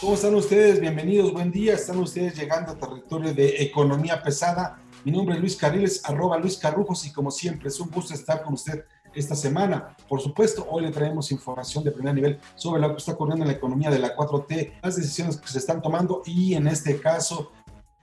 ¿Cómo están ustedes? Bienvenidos, buen día. Están ustedes llegando a territorio de economía pesada. Mi nombre es Luis Carriles, arroba Luis Carrujos y como siempre es un gusto estar con usted esta semana. Por supuesto, hoy le traemos información de primer nivel sobre lo que está ocurriendo en la economía de la 4T, las decisiones que se están tomando y en este caso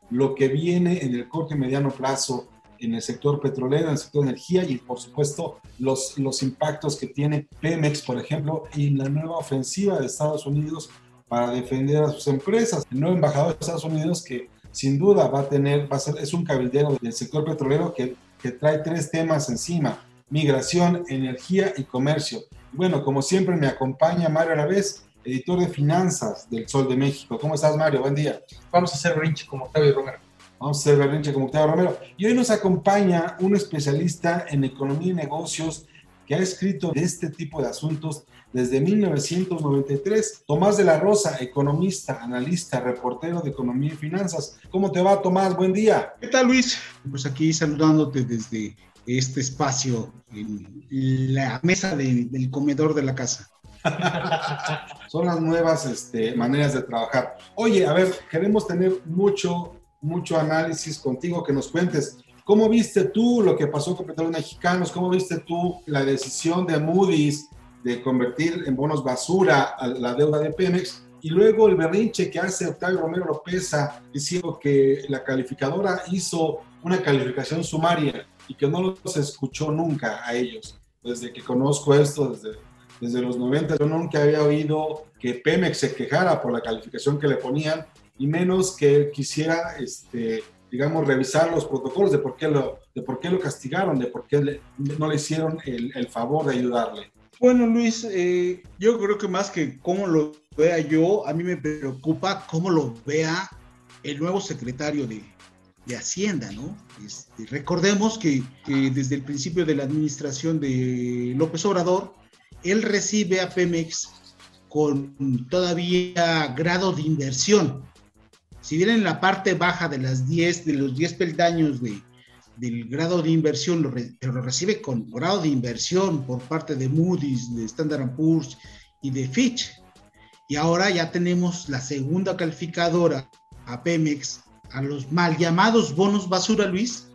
lo que viene en el corto mediano plazo en el sector petrolero, en el sector de energía y por supuesto los, los impactos que tiene Pemex, por ejemplo, y la nueva ofensiva de Estados Unidos para defender a sus empresas. El nuevo embajador de Estados Unidos que sin duda va a tener, va a ser, es un cabildero del sector petrolero que, que trae tres temas encima, migración, energía y comercio. Bueno, como siempre me acompaña Mario Alavés, editor de finanzas del Sol de México. ¿Cómo estás, Mario? Buen día. Vamos a hacer rinche como Octavio Romero. Vamos a hacer berrinche como Octavio Romero. Y hoy nos acompaña un especialista en economía y negocios que ha escrito de este tipo de asuntos desde 1993. Tomás de la Rosa, economista, analista, reportero de economía y finanzas. ¿Cómo te va, Tomás? Buen día. ¿Qué tal, Luis? Pues aquí saludándote desde este espacio, en la mesa de, del comedor de la casa. Son las nuevas este, maneras de trabajar. Oye, a ver, queremos tener mucho, mucho análisis contigo, que nos cuentes. ¿Cómo viste tú lo que pasó con Petróleos Mexicanos? ¿Cómo viste tú la decisión de Moody's de convertir en bonos basura a la deuda de Pemex? Y luego el berrinche que hace Octavio Romero Lopeza diciendo que la calificadora hizo una calificación sumaria y que no los escuchó nunca a ellos. Desde que conozco esto, desde, desde los 90, yo nunca había oído que Pemex se quejara por la calificación que le ponían y menos que quisiera, este, digamos, revisar los protocolos de por qué lo, de por qué lo castigaron, de por qué le- no le hicieron el, favor de ayudarle. Bueno, Luis, eh, yo creo que más que cómo lo vea yo, a mí me preocupa cómo lo vea el nuevo secretario de, de Hacienda, ¿no? Este, recordemos que desde el principio de la administración de López Obrador, él recibe a Pemex con todavía grado de inversión. Si bien en la parte baja de las 10, de los 10 peldaños de, del grado de inversión, lo, re- lo recibe con grado de inversión por parte de Moody's, de Standard Poor's y de Fitch. Y ahora ya tenemos la segunda calificadora a Pemex, a los mal llamados bonos basura, Luis,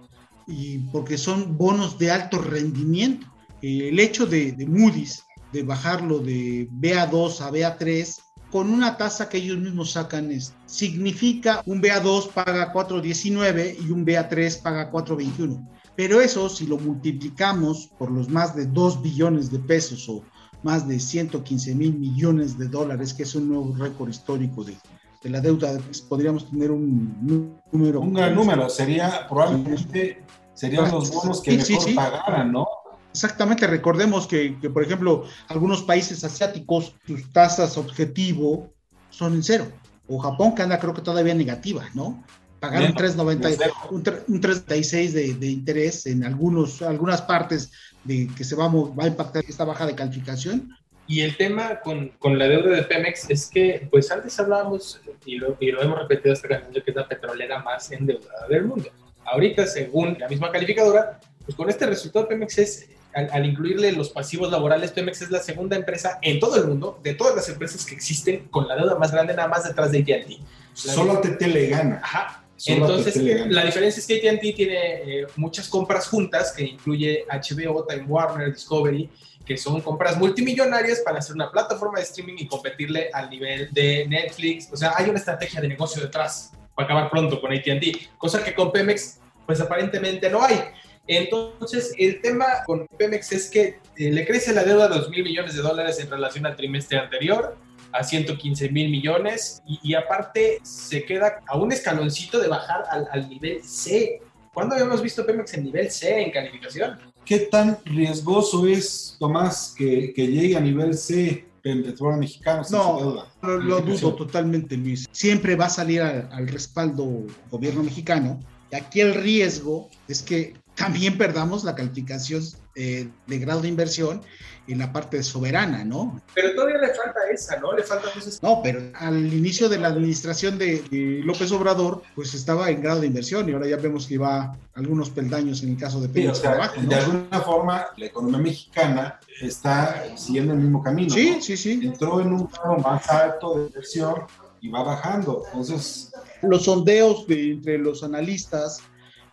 y porque son bonos de alto rendimiento. El hecho de, de Moody's de bajarlo de BA2 a BA3 con una tasa que ellos mismos sacan es, significa un BA2 paga 4.19 y un BA3 paga 4.21. Pero eso, si lo multiplicamos por los más de 2 billones de pesos o más de 115 mil millones de dólares, que es un nuevo récord histórico de, de la deuda, pues, podríamos tener un nú- número. Un gran número, sería probablemente serían los bonos que Sí, sí, mejor sí. pagaran, ¿no? Exactamente, recordemos que, que, por ejemplo, algunos países asiáticos, sus tasas objetivo son en cero. O Japón, que anda creo que todavía negativa, ¿no? Pagaron Menos, 3.90 de cero. un, un 3.36 de, de interés en algunos, algunas partes de que se va va a impactar esta baja de calificación. Y el tema con, con la deuda de Pemex es que, pues antes hablábamos, y lo, y lo hemos repetido hasta cansancio, que es la petrolera más endeudada del mundo. Ahorita, según la misma calificadora, pues con este resultado Pemex es, al, al incluirle los pasivos laborales, Pemex es la segunda empresa en todo el mundo, de todas las empresas que existen, con la deuda más grande, nada más detrás de AT&T. Solo a TT le gana. Ajá. Solo Entonces, la diferencia es que AT&T tiene eh, muchas compras juntas, que incluye HBO, Time Warner, Discovery, que son compras multimillonarias para hacer una plataforma de streaming y competirle al nivel de Netflix. O sea, hay una estrategia de negocio detrás para acabar pronto con AT&T, cosa que con Pemex, pues aparentemente no hay. Entonces, el tema con Pemex es que eh, le crece la deuda a 2 mil millones de dólares en relación al trimestre anterior a 115 mil millones y, y aparte se queda a un escaloncito de bajar al, al nivel C ¿Cuándo habíamos visto Pemex en nivel C en calificación? ¿Qué tan riesgoso es, Tomás, que, que llegue a nivel C el petróleo mexicano? No, lo, lo dudo totalmente, Luis. Siempre va a salir al, al respaldo gobierno mexicano. Y aquí el riesgo es que también perdamos la calificación eh, de grado de inversión en la parte soberana, ¿no? Pero todavía le falta esa, ¿no? Le falta cosas. No, pero al inicio de la administración de, de, López Obrador, pues estaba en grado de inversión y ahora ya vemos que va algunos peldaños en el caso de Pemex sí, o sea, abajo, ¿no? De alguna forma, la economía mexicana está siguiendo el mismo camino. Sí, ¿no? sí, sí. Entró en un grado más alto de inversión y va bajando. Entonces. Los sondeos de, entre los analistas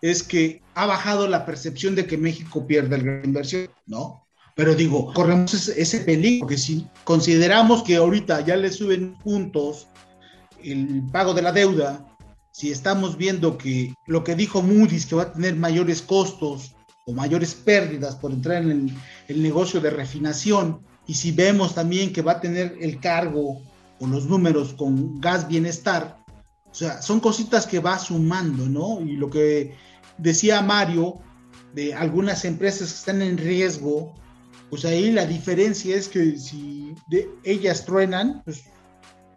es que ha bajado la percepción de que México pierde gran inversión, ¿no? Pero digo, corremos ese, peligro, porque si consideramos que ahorita ya le suben puntos el pago de la deuda, si estamos viendo que lo que dijo Moody's, que va a tener mayores costos o mayores pérdidas por entrar en el, el negocio de refinación, y si vemos también que va a tener el cargo o los números con gas bienestar, o sea, son cositas que va sumando, ¿no? Y lo que decía Mario de algunas empresas que están en riesgo, pues ahí la diferencia es que si de ellas truenan, pues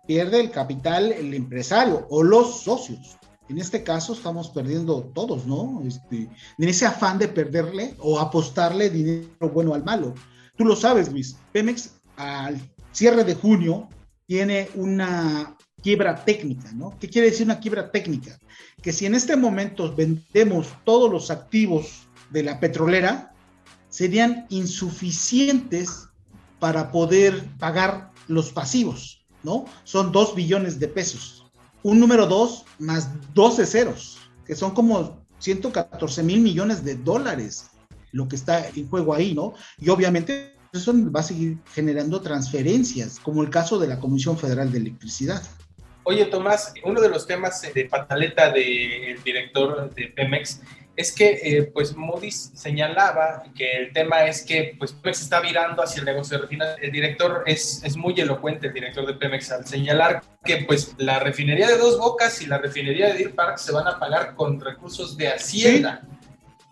pierde el capital el empresario o los socios. En este caso estamos perdiendo todos, ¿no? Este, en ese afán de perderle o apostarle dinero bueno al malo. Tú lo sabes, Luis. Pemex al cierre de junio tiene una quiebra técnica, ¿no? ¿Qué quiere decir una quiebra técnica? Que si en este momento vendemos todos los activos de la petrolera, serían insuficientes para poder pagar los pasivos, ¿no? Son dos billones de pesos. Un número dos más 12 ceros, que son como 114 mil millones de dólares lo que está en juego ahí, ¿no? Y obviamente eso va a seguir generando transferencias, como el caso de la Comisión Federal de Electricidad. Oye, Tomás, uno de los temas de pataleta del director de Pemex es que eh, pues Moody's señalaba que el tema es que pues Pemex está virando hacia el negocio de refinación. El director es, es muy elocuente, el director de Pemex, al señalar que pues la refinería de Dos Bocas y la refinería de Deer Park se van a pagar con recursos de Hacienda.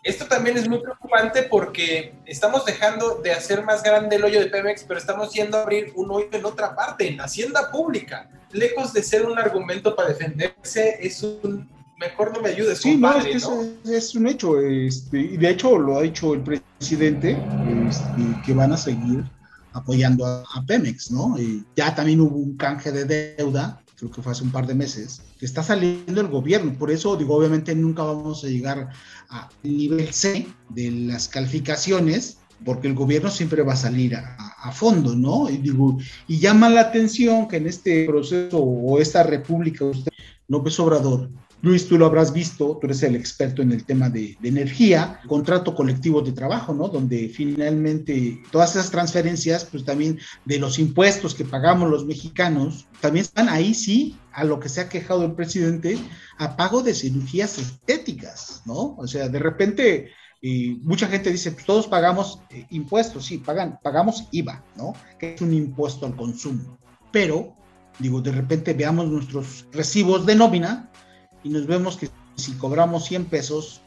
Esto también es muy preocupante porque estamos dejando de hacer más grande el hoyo de Pemex, pero estamos yendo a abrir un hoyo en otra parte, en la hacienda pública. Lejos de ser un argumento para defenderse, es un mejor no me ayudes. Sí, compadre, no, es que ¿no? Es, es, un hecho, este, y de hecho lo ha dicho el presidente, este, que van a seguir apoyando a, a Pemex, ¿no? Y ya también hubo un canje de deuda, creo que fue hace un par de meses, que está saliendo el gobierno. Por eso, digo, obviamente nunca vamos a llegar al nivel C de las calificaciones, porque el gobierno siempre va a salir a, fondo, ¿no? Y digo, y llama la atención que en este proceso o esta república, usted, López Obrador, Luis, tú lo habrás visto, tú eres el experto en el tema de, energía, contrato colectivo de trabajo, ¿no? Donde finalmente todas esas transferencias, pues también de los impuestos que pagamos los mexicanos, también están ahí, sí, a lo que se ha quejado el presidente, a pago de cirugías estéticas, ¿no? O sea, de repente, eh, mucha gente dice, pues todos pagamos eh, impuestos, sí, pagan, pagamos IVA, ¿no? Que es un impuesto al consumo. Pero, digo, de repente veamos nuestros recibos de nómina y nos vemos que si cobramos 100 pesos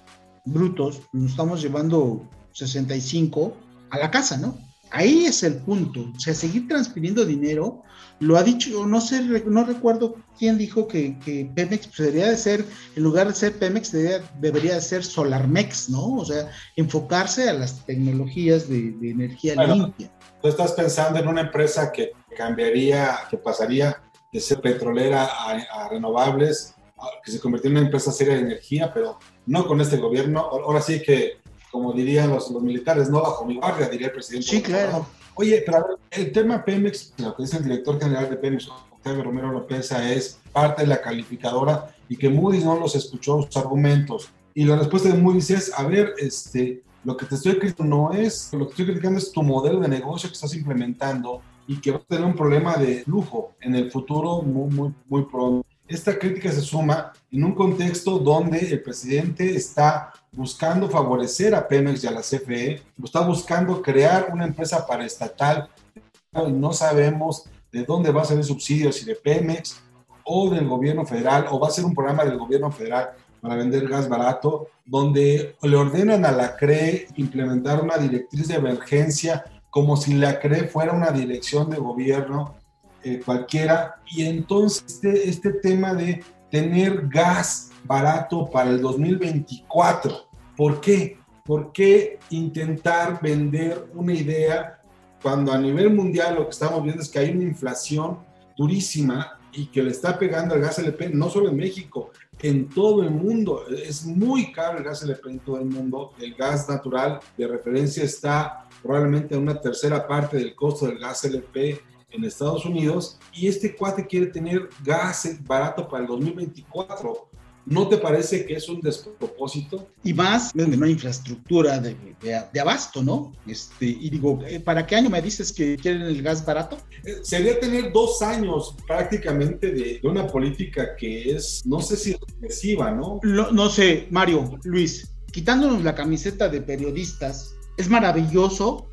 brutos, nos estamos llevando 65 a la casa, ¿no? Ahí es el punto, o sea, seguir transfiriendo dinero, lo ha dicho, no sé, no recuerdo quién dijo que, que Pemex pues, debería de ser, en lugar de ser Pemex, debería, debería de ser Solarmex, ¿no? O sea, enfocarse a las tecnologías de, de energía bueno, limpia. Tú estás pensando en una empresa que cambiaría, que pasaría de ser petrolera a, a renovables que se convirtió en una empresa seria de energía, pero no con este gobierno. Ahora sí que, como dirían los, los militares, no bajo mi guardia, diría el presidente. Sí, claro. Oye, pero a ver, el tema Pemex, lo que dice el director general de Pemex, Octavio Romero López, es parte de la calificadora y que Moody's no los escuchó sus argumentos. Y la respuesta de Moody's es, a ver, este, lo que te estoy criticando no es, lo que estoy criticando es tu modelo de negocio que estás implementando y que va a tener un problema de flujo en el futuro muy, muy, muy pronto. Esta crítica se suma en un contexto donde el presidente está buscando favorecer a Pemex y a la CFE, está buscando crear una empresa paraestatal. Y no sabemos de dónde va a ser el subsidio, si de Pemex o del gobierno federal, o va a ser un programa del gobierno federal para vender gas barato, donde le ordenan a la CRE implementar una directriz de emergencia como si la CRE fuera una dirección de gobierno eh, cualquiera. Y entonces este, este tema de tener gas barato para el 2024, ¿por qué? ¿Por qué intentar vender una idea cuando a nivel mundial lo que estamos viendo es que hay una inflación durísima y que le está pegando al gas LP, no solo en México, en todo el mundo. Es muy caro el gas LP en todo el mundo. El gas natural de referencia está probablemente en una tercera parte del costo del gas LP en Estados Unidos y este cuate quiere tener gas barato para el 2024. ¿No te parece que es un despropósito? Y más donde no hay infraestructura de, de, abasto, ¿no? Este, y digo, eh, ¿para qué año me dices que quieren el gas barato? Eh, sería tener dos años prácticamente de, de, una política que es, no sé si excesiva, ¿no? Lo, no sé, Mario, Luis, quitándonos la camiseta de periodistas, es maravilloso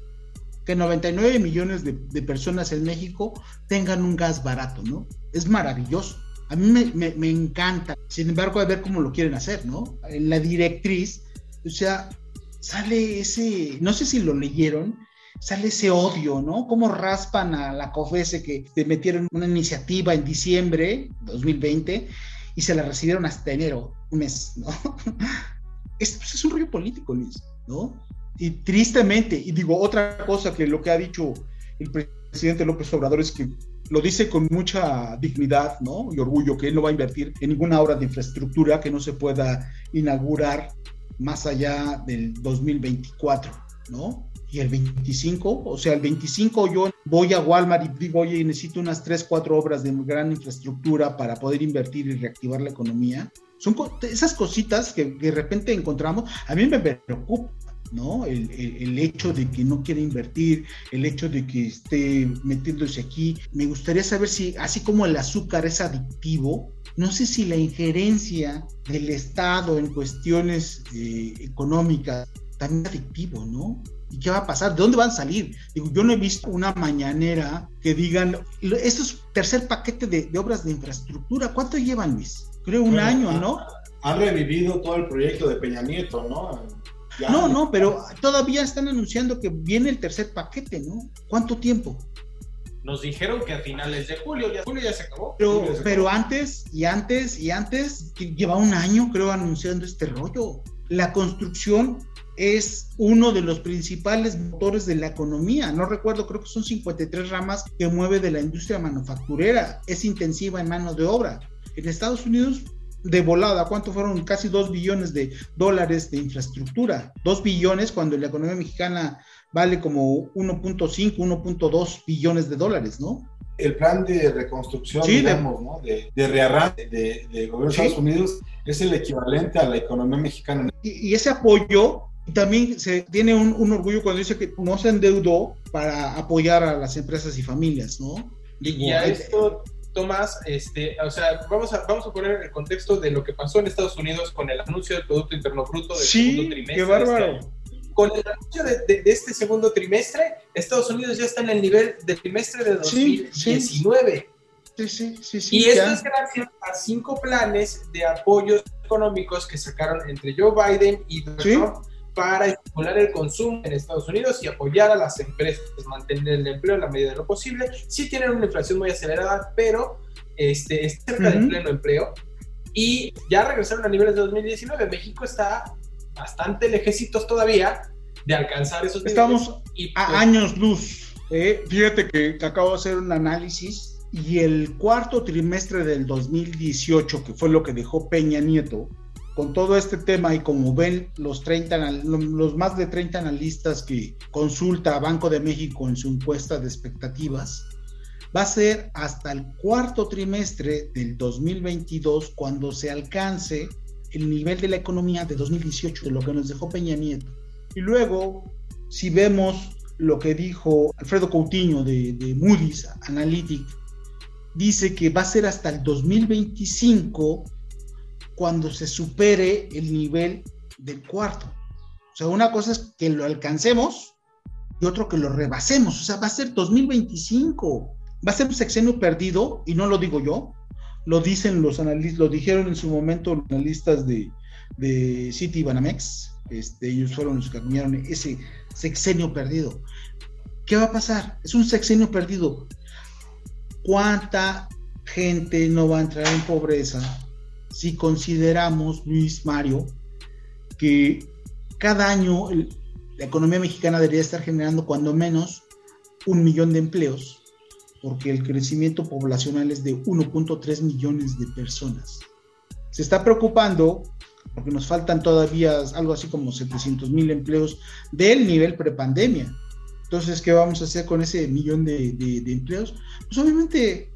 que 99 millones de, de personas en México tengan un gas barato, ¿no? Es maravilloso a mí me, me, encanta. Sin embargo, a ver cómo lo quieren hacer, ¿no? En la directriz, o sea, sale ese, no sé si lo leyeron, sale ese odio, ¿no? Cómo raspan a la COFESE que te metieron una iniciativa en diciembre 2020 y se la recibieron hasta enero, un mes, ¿no? Es, pues, es un rollo político, Luis, ¿no? Y tristemente, y digo otra cosa que lo que ha dicho el presidente López Obrador es que lo dice con mucha dignidad ¿no? y orgullo que él no va a invertir en ninguna obra de infraestructura que no se pueda inaugurar más allá del 2024, ¿no? Y el 25, o sea, el 25 yo voy a Walmart y digo, oye, necesito unas 3, 4 obras de gran infraestructura para poder invertir y reactivar la economía. Son esas cositas que de repente encontramos, a mí me preocupa, ¿no? El, el, hecho de que no quiere invertir, el hecho de que esté metiéndose aquí. Me gustaría saber si, así como el azúcar es adictivo, no sé si la injerencia del Estado en cuestiones eh, económicas también es adictivo, ¿no? ¿Y qué va a pasar? ¿De dónde van a salir? Digo, yo no he visto una mañanera que digan, estos tercer paquete de, de obras de infraestructura, ¿cuánto llevan, Luis? Creo un año, ¿no? Han revivido todo el proyecto de Peña Nieto, ¿no? no, no, pero todavía están anunciando que viene el tercer paquete, ¿no? ¿Cuánto tiempo? Nos dijeron que a finales de julio, ya julio ya se acabó. Pero, pero antes y antes y antes, lleva un año creo anunciando este rollo. La construcción es uno de los principales motores de la economía. No recuerdo, creo que son 53 ramas que mueve de la industria manufacturera. Es intensiva en mano de obra. En Estados Unidos de volada, ¿cuánto fueron? Casi 2 billones de dólares de infraestructura. 2 billones cuando la economía mexicana vale como 1.5, 1.2 billones de dólares, ¿no? El plan de reconstrucción, digamos, de, ¿no? De, de rearranque de, de, gobierno de Estados Unidos es el equivalente a la economía mexicana. Y, y ese apoyo también se tiene un, un, orgullo cuando dice que no se endeudó para apoyar a las empresas y familias, ¿no? Digo, y a esto Tomás, este, o sea, vamos a, vamos a poner el contexto de lo que pasó en Estados Unidos con el anuncio del Producto Interno Bruto del segundo trimestre. Qué bárbaro. Este con el anuncio de, de, de, este segundo trimestre, Estados Unidos ya está en el nivel del trimestre de 2019. Sí, sí, sí. sí y esto es gracias a cinco planes de apoyos económicos que sacaron entre Joe Biden y. Trump para estimular el consumo en Estados Unidos y apoyar a las empresas, mantener el empleo en la medida de lo posible. Sí tienen una inflación muy acelerada, pero este, es cerca uh -huh. del pleno empleo. Y ya regresaron a niveles de 2019. México está bastante lejecitos todavía de alcanzar esos Estamos niveles. Estamos y, pues, a años luz. Eh, fíjate que, que acabo de hacer un análisis y el cuarto trimestre del 2018, que fue lo que dejó Peña Nieto, con todo este tema y como ven los 30, los más de 30 analistas que consulta Banco de México en su encuesta de expectativas, va a ser hasta el cuarto trimestre del 2022 cuando se alcance el nivel de la economía de 2018, de lo que nos dejó Peña Nieto. Y luego, si vemos lo que dijo Alfredo Coutinho de, de Moody's Analytics, dice que va a ser hasta el 2025 cuando se supere el nivel del cuarto. O sea, una cosa es que lo alcancemos y otro que lo rebasemos. O sea, va a ser 2025. Va a ser un sexenio perdido, y no lo digo yo, lo dicen los analistas, lo dijeron en su momento los analistas de, de City Banamex. Este, ellos fueron los que acuñaron ese sexenio perdido. ¿Qué va a pasar? Es un sexenio perdido. ¿Cuánta gente no va a entrar en pobreza si consideramos, Luis Mario, que cada año la economía mexicana debería estar generando cuando menos un millón de empleos, porque el crecimiento poblacional es de 1.3 millones de personas. Se está preocupando porque nos faltan todavía algo así como 700 mil empleos del nivel prepandemia. Entonces, ¿qué vamos a hacer con ese millón de, empleos? Pues obviamente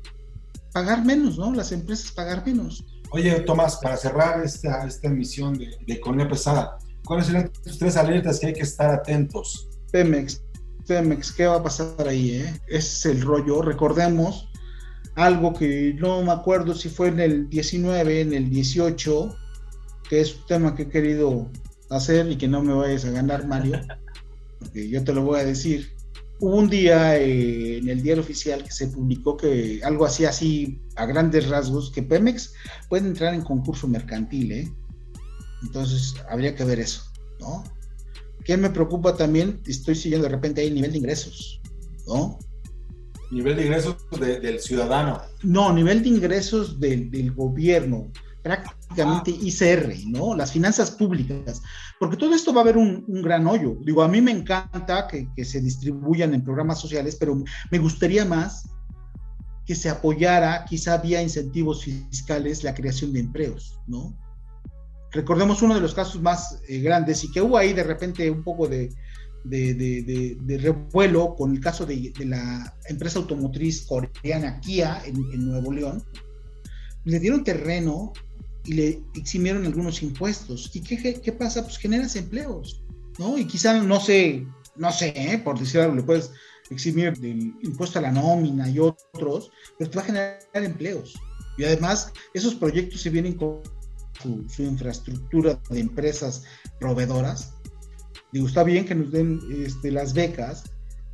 pagar menos, ¿no? Las empresas pagar menos. Oye, Tomás, para cerrar esta, esta emisión de, de economía pesada, ¿cuáles serían tus tres alertas que hay que estar atentos? Pemex, Pemex, ¿qué va a pasar ahí? Eh? Ese es el rollo. Recordemos algo que no me acuerdo si fue en el 19, en el 18, que es un tema que he querido hacer y que no me vayas a ganar, Mario, porque yo te lo voy a decir. Hubo un día eh, en el diario oficial que se publicó que algo así, así a grandes rasgos, que Pemex puede entrar en concurso mercantil, ¿eh? Entonces, habría que ver eso, ¿no? ¿Qué me preocupa también? Estoy siguiendo de repente ahí el nivel de ingresos, ¿no? Nivel de ingresos del ciudadano. No, nivel de ingresos del gobierno prácticamente ICR, ¿no? Las finanzas públicas, porque todo esto va a haber un, gran hoyo. Digo, a mí me encanta que, se distribuyan en programas sociales, pero me gustaría más que se apoyara, quizá vía incentivos fiscales, la creación de empleos, ¿no? Recordemos uno de los casos más eh, grandes y que hubo ahí de repente un poco de revuelo con el caso de, la empresa automotriz coreana Kia en, en Nuevo León. Le dieron terreno y le eximieron algunos impuestos. ¿Y qué, qué, pasa? Pues generas empleos, ¿no? Y quizá, no sé, no sé, ¿eh? por decir algo, le puedes eximir del impuesto a la nómina y otros, pero te va a generar empleos. Y además, esos proyectos se vienen con su, infraestructura de empresas proveedoras. Digo, está bien que nos den este, las becas,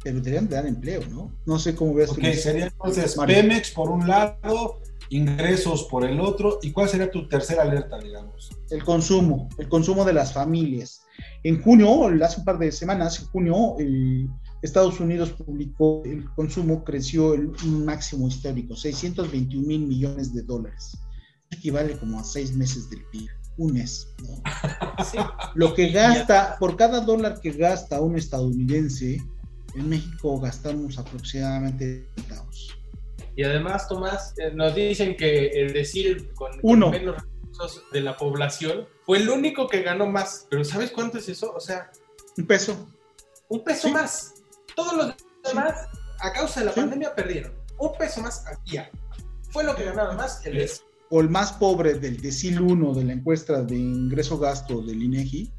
pero deberían dar empleo, ¿no? No sé cómo ves. Ok, sería entonces Pemex por un lado, ingresos por el otro. ¿Y cuál sería tu tercera alerta, digamos? El consumo, el consumo de las familias. En junio, hace un par de semanas, en junio, Estados Unidos publicó el consumo creció el máximo histórico, 621 mil millones de dólares. Equivale como a seis meses del PIB, un mes. Lo que gasta, por cada dólar que gasta un estadounidense, en México gastamos aproximadamente centavos. Y además, Tomás, eh, nos dicen que el decir con, menos recursos de la población fue el único que ganó más. Pero ¿sabes cuánto es eso? O sea... Un peso. Un peso más. Todos los demás, a causa de la pandemia, perdieron. Un peso más ya. Fue lo que ganaron más el O el más pobre del decil 1 de la encuesta de ingreso-gasto del INEGI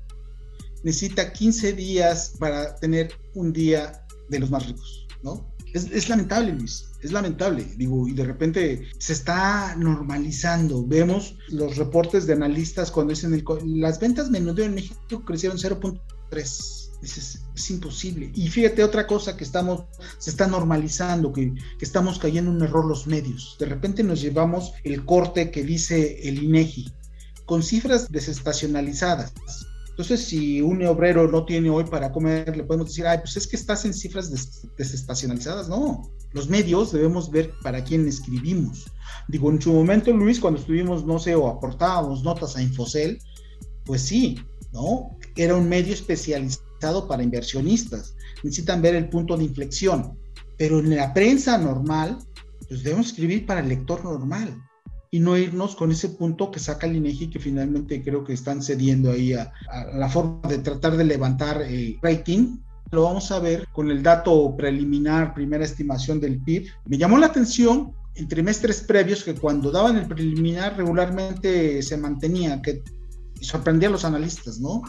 necesita 15 días para tener un día de los más ricos, ¿no? Es, lamentable, Luis, es lamentable. Digo, y de repente se está normalizando. Vemos los reportes de analistas cuando dicen el, las ventas menudeo en México crecieron 0.3. Es, imposible. Y fíjate otra cosa que estamos, se está normalizando, que, que, estamos cayendo en un error los medios. De repente nos llevamos el corte que dice el INEGI con cifras desestacionalizadas entonces, si un obrero no tiene hoy para comer, le podemos decir, ay, pues es que estás en cifras desestacionalizadas. No, los medios debemos ver para quién escribimos. Digo, en su momento, Luis, cuando estuvimos, no sé, o aportábamos notas a Infocel, pues sí, ¿no? Era un medio especializado para inversionistas. Necesitan ver el punto de inflexión. Pero en la prensa normal, pues debemos escribir para el lector normal y no irnos con ese punto que saca el INEGI que finalmente creo que están cediendo ahí a, la forma de tratar de levantar el rating. Lo vamos a ver con el dato preliminar, primera estimación del PIB. Me llamó la atención en trimestres previos que cuando daban el preliminar regularmente se mantenía, que sorprendía a los analistas, ¿no?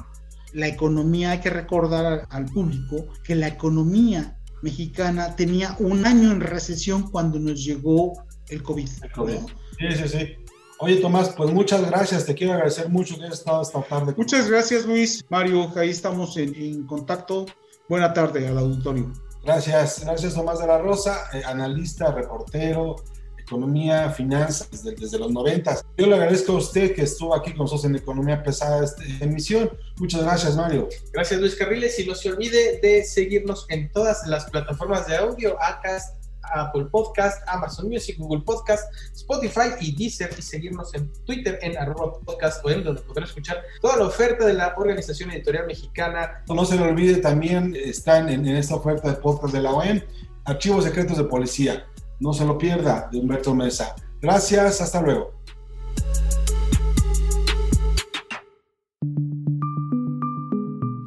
La economía, hay que recordar al público que la economía mexicana tenía un año en recesión cuando nos llegó el COVID. El COVID. Sí, sí, sí. Oye, Tomás, pues muchas gracias. Te quiero agradecer mucho que hayas estado esta tarde. Muchas gracias, Luis. Mario, ahí estamos en, contacto. Buena tarde al auditorio. Gracias, gracias Tomás de la Rosa, eh, analista, reportero, economía, finanzas desde, desde los 90. Yo le agradezco a usted que estuvo aquí con nosotros en Economía Pesada esta emisión. Muchas gracias, Mario. Gracias, Luis Carriles. Y no se olvide de seguirnos en todas las plataformas de audio, Acast, Apple Podcast, Amazon Music, Google Podcast, Spotify y Deezer y seguirnos en Twitter en arroba podcast o en donde podrá escuchar toda la oferta de la Organización Editorial Mexicana. No se le olvide también, están en, en esta oferta de podcast de la OEM, Archivos Secretos de Policía. No se lo pierda, de Humberto Mesa. Gracias, hasta luego.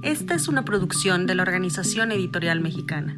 Esta es una producción de la Organización Editorial Mexicana.